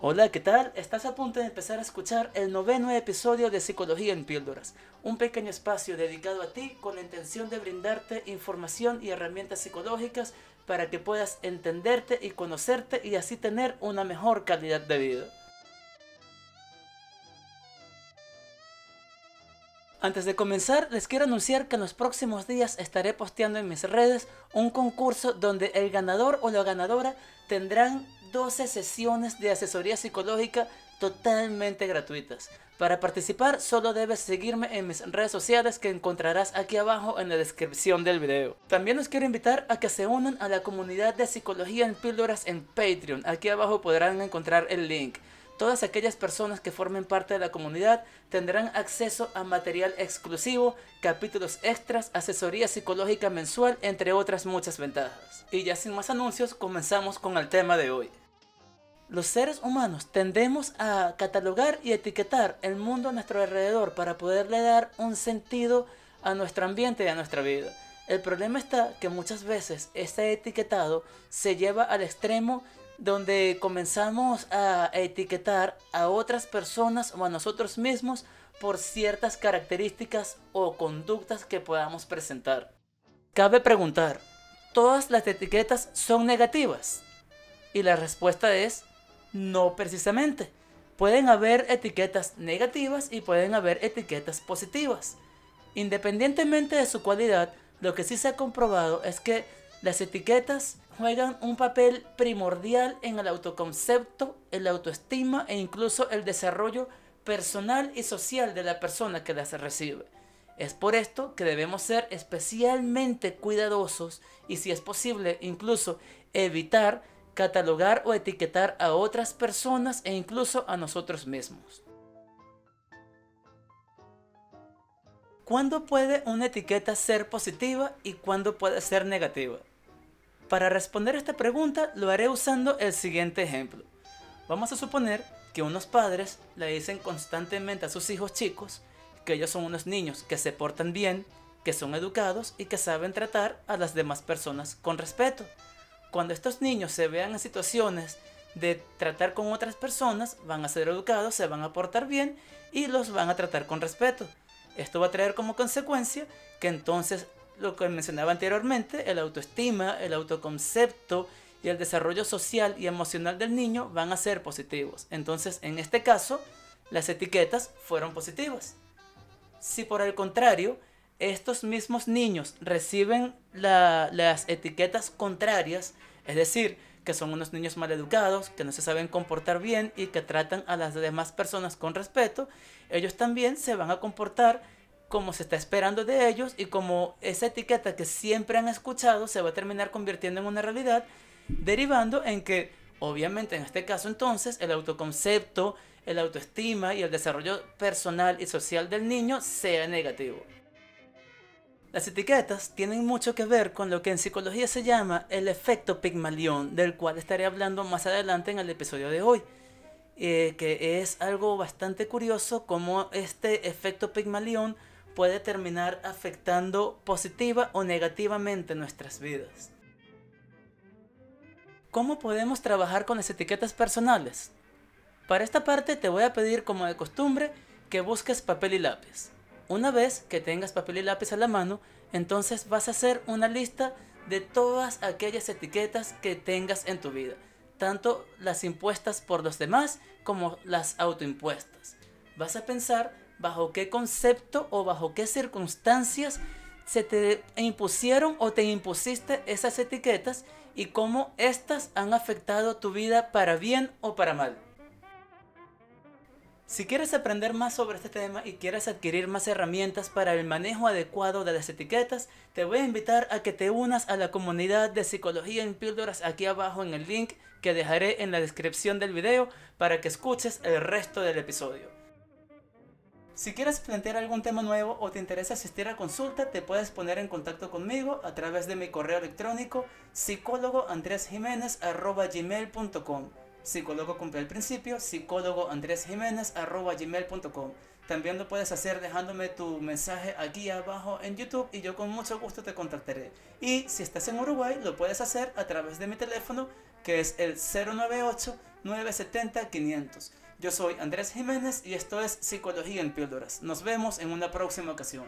Hola, ¿qué tal? Estás a punto de empezar a escuchar el noveno episodio de Psicología en Píldoras, un pequeño espacio dedicado a ti con la intención de brindarte información y herramientas psicológicas para que puedas entenderte y conocerte y así tener una mejor calidad de vida. Antes de comenzar, les quiero anunciar que en los próximos días estaré posteando en mis redes un concurso donde el ganador o la ganadora tendrán 12 sesiones de asesoría psicológica totalmente gratuitas. Para participar solo debes seguirme en mis redes sociales que encontrarás aquí abajo en la descripción del video. También los quiero invitar a que se unan a la comunidad de psicología en píldoras en Patreon. Aquí abajo podrán encontrar el link. Todas aquellas personas que formen parte de la comunidad tendrán acceso a material exclusivo, capítulos extras, asesoría psicológica mensual, entre otras muchas ventajas. Y ya sin más anuncios, comenzamos con el tema de hoy. Los seres humanos tendemos a catalogar y etiquetar el mundo a nuestro alrededor para poderle dar un sentido a nuestro ambiente y a nuestra vida. El problema está que muchas veces este etiquetado se lleva al extremo donde comenzamos a etiquetar a otras personas o a nosotros mismos por ciertas características o conductas que podamos presentar. Cabe preguntar, ¿todas las etiquetas son negativas? Y la respuesta es no precisamente. Pueden haber etiquetas negativas y pueden haber etiquetas positivas. Independientemente de su cualidad, lo que sí se ha comprobado es que las etiquetas juegan un papel primordial en el autoconcepto, el autoestima e incluso el desarrollo personal y social de la persona que las recibe. Es por esto que debemos ser especialmente cuidadosos y si es posible incluso evitar catalogar o etiquetar a otras personas e incluso a nosotros mismos. ¿Cuándo puede una etiqueta ser positiva y cuándo puede ser negativa? Para responder esta pregunta lo haré usando el siguiente ejemplo. Vamos a suponer que unos padres le dicen constantemente a sus hijos chicos que ellos son unos niños que se portan bien, que son educados y que saben tratar a las demás personas con respeto. Cuando estos niños se vean en situaciones de tratar con otras personas, van a ser educados, se van a portar bien y los van a tratar con respeto. Esto va a traer como consecuencia que entonces lo que mencionaba anteriormente, el autoestima, el autoconcepto y el desarrollo social y emocional del niño van a ser positivos. Entonces, en este caso, las etiquetas fueron positivas. Si por el contrario, estos mismos niños reciben las etiquetas contrarias, es decir, que son unos niños mal educados, que no se saben comportar bien y que tratan a las demás personas con respeto, ellos también se van a comportar como se está esperando de ellos y como esa etiqueta que siempre han escuchado se va a terminar convirtiendo en una realidad, derivando en que, obviamente en este caso entonces, el autoconcepto, el autoestima y el desarrollo personal y social del niño sea negativo. Las etiquetas tienen mucho que ver con lo que en psicología se llama el efecto Pigmalión, del cual estaré hablando más adelante en el episodio de hoy. Eh, que es algo bastante curioso como este efecto Pigmalión puede terminar afectando positiva o negativamente nuestras vidas. ¿Cómo podemos trabajar con las etiquetas personales? Para esta parte te voy a pedir como de costumbre que busques papel y lápiz. Una vez que tengas papel y lápiz a la mano, entonces vas a hacer una lista de todas aquellas etiquetas que tengas en tu vida, tanto las impuestas por los demás como las autoimpuestas. Vas a pensar bajo qué concepto o bajo qué circunstancias se te impusieron o te impusiste esas etiquetas y cómo éstas han afectado tu vida para bien o para mal. Si quieres aprender más sobre este tema y quieres adquirir más herramientas para el manejo adecuado de las etiquetas, te voy a invitar a que te unas a la comunidad de psicología en píldoras aquí abajo en el link que dejaré en la descripción del video para que escuches el resto del episodio. Si quieres plantear algún tema nuevo o te interesa asistir a consulta, te puedes poner en contacto conmigo a través de mi correo electrónico psicólogoandresjiménez.gmail.com Psicólogo cumple el principio, psicólogo gmail.com también lo puedes hacer dejándome tu mensaje aquí abajo en YouTube y yo con mucho gusto te contactaré. Y si estás en Uruguay, lo puedes hacer a través de mi teléfono que es el 098-970-500. Yo soy Andrés Jiménez y esto es Psicología en Píldoras. Nos vemos en una próxima ocasión.